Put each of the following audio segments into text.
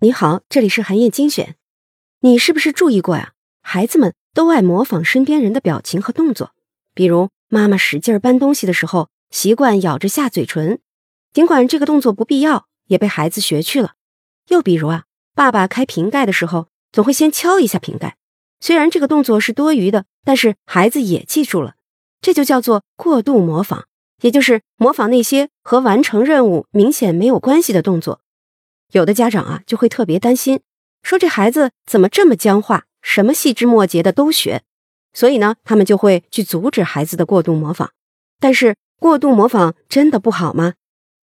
你好，这里是韩燕精选。你是不是注意过呀？孩子们都爱模仿身边人的表情和动作，比如妈妈使劲搬东西的时候，习惯咬着下嘴唇，尽管这个动作不必要，也被孩子学去了。又比如啊，爸爸开瓶盖的时候，总会先敲一下瓶盖，虽然这个动作是多余的，但是孩子也记住了。这就叫做过度模仿，也就是模仿那些和完成任务明显没有关系的动作。有的家长啊，就会特别担心，说这孩子怎么这么僵化，什么细枝末节的都学。所以呢，他们就会去阻止孩子的过度模仿。但是，过度模仿真的不好吗？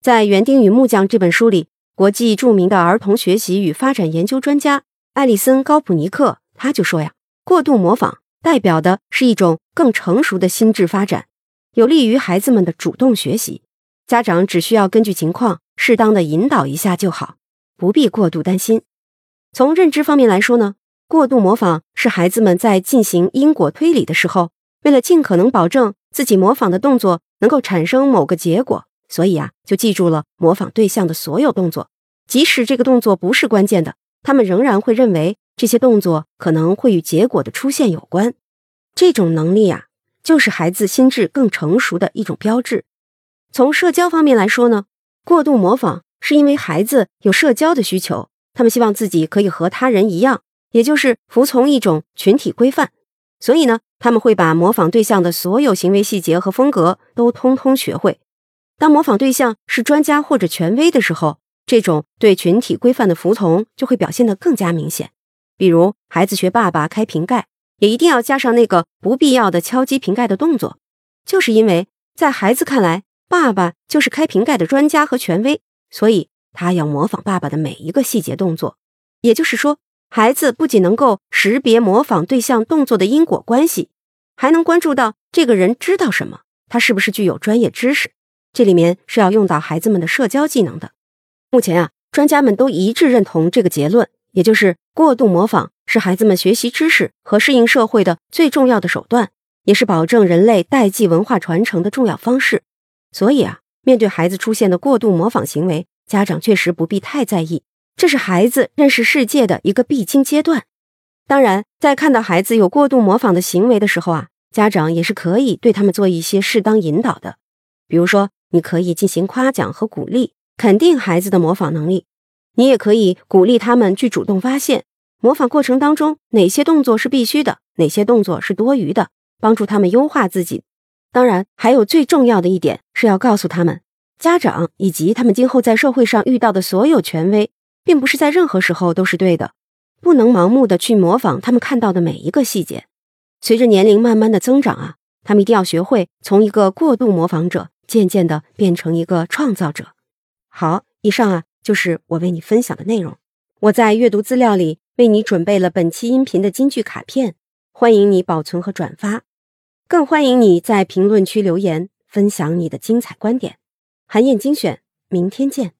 在《园丁与木匠》这本书里，国际著名的儿童学习与发展研究专家艾利森·高普尼克他就说呀，过度模仿代表的是一种更成熟的心智发展，有利于孩子们的主动学习。家长只需要根据情况适当的引导一下就好。不必过度担心。从认知方面来说呢，过度模仿是孩子们在进行因果推理的时候，为了尽可能保证自己模仿的动作能够产生某个结果，所以啊，就记住了模仿对象的所有动作，即使这个动作不是关键的，他们仍然会认为这些动作可能会与结果的出现有关。这种能力啊，就是孩子心智更成熟的一种标志。从社交方面来说呢，过度模仿。是因为孩子有社交的需求，他们希望自己可以和他人一样，也就是服从一种群体规范，所以呢，他们会把模仿对象的所有行为细节和风格都通通学会。当模仿对象是专家或者权威的时候，这种对群体规范的服从就会表现得更加明显。比如，孩子学爸爸开瓶盖，也一定要加上那个不必要的敲击瓶盖的动作，就是因为在孩子看来，爸爸就是开瓶盖的专家和权威。所以，他要模仿爸爸的每一个细节动作。也就是说，孩子不仅能够识别模仿对象动作的因果关系，还能关注到这个人知道什么，他是不是具有专业知识。这里面是要用到孩子们的社交技能的。目前啊，专家们都一致认同这个结论，也就是过度模仿是孩子们学习知识和适应社会的最重要的手段，也是保证人类代际文化传承的重要方式。所以啊。面对孩子出现的过度模仿行为，家长确实不必太在意，这是孩子认识世界的一个必经阶段。当然，在看到孩子有过度模仿的行为的时候啊，家长也是可以对他们做一些适当引导的。比如说，你可以进行夸奖和鼓励，肯定孩子的模仿能力；你也可以鼓励他们去主动发现模仿过程当中哪些动作是必须的，哪些动作是多余的，帮助他们优化自己。当然，还有最重要的一点是要告诉他们，家长以及他们今后在社会上遇到的所有权威，并不是在任何时候都是对的，不能盲目的去模仿他们看到的每一个细节。随着年龄慢慢的增长啊，他们一定要学会从一个过度模仿者，渐渐的变成一个创造者。好，以上啊就是我为你分享的内容。我在阅读资料里为你准备了本期音频的金句卡片，欢迎你保存和转发。更欢迎你在评论区留言，分享你的精彩观点。韩燕精选，明天见。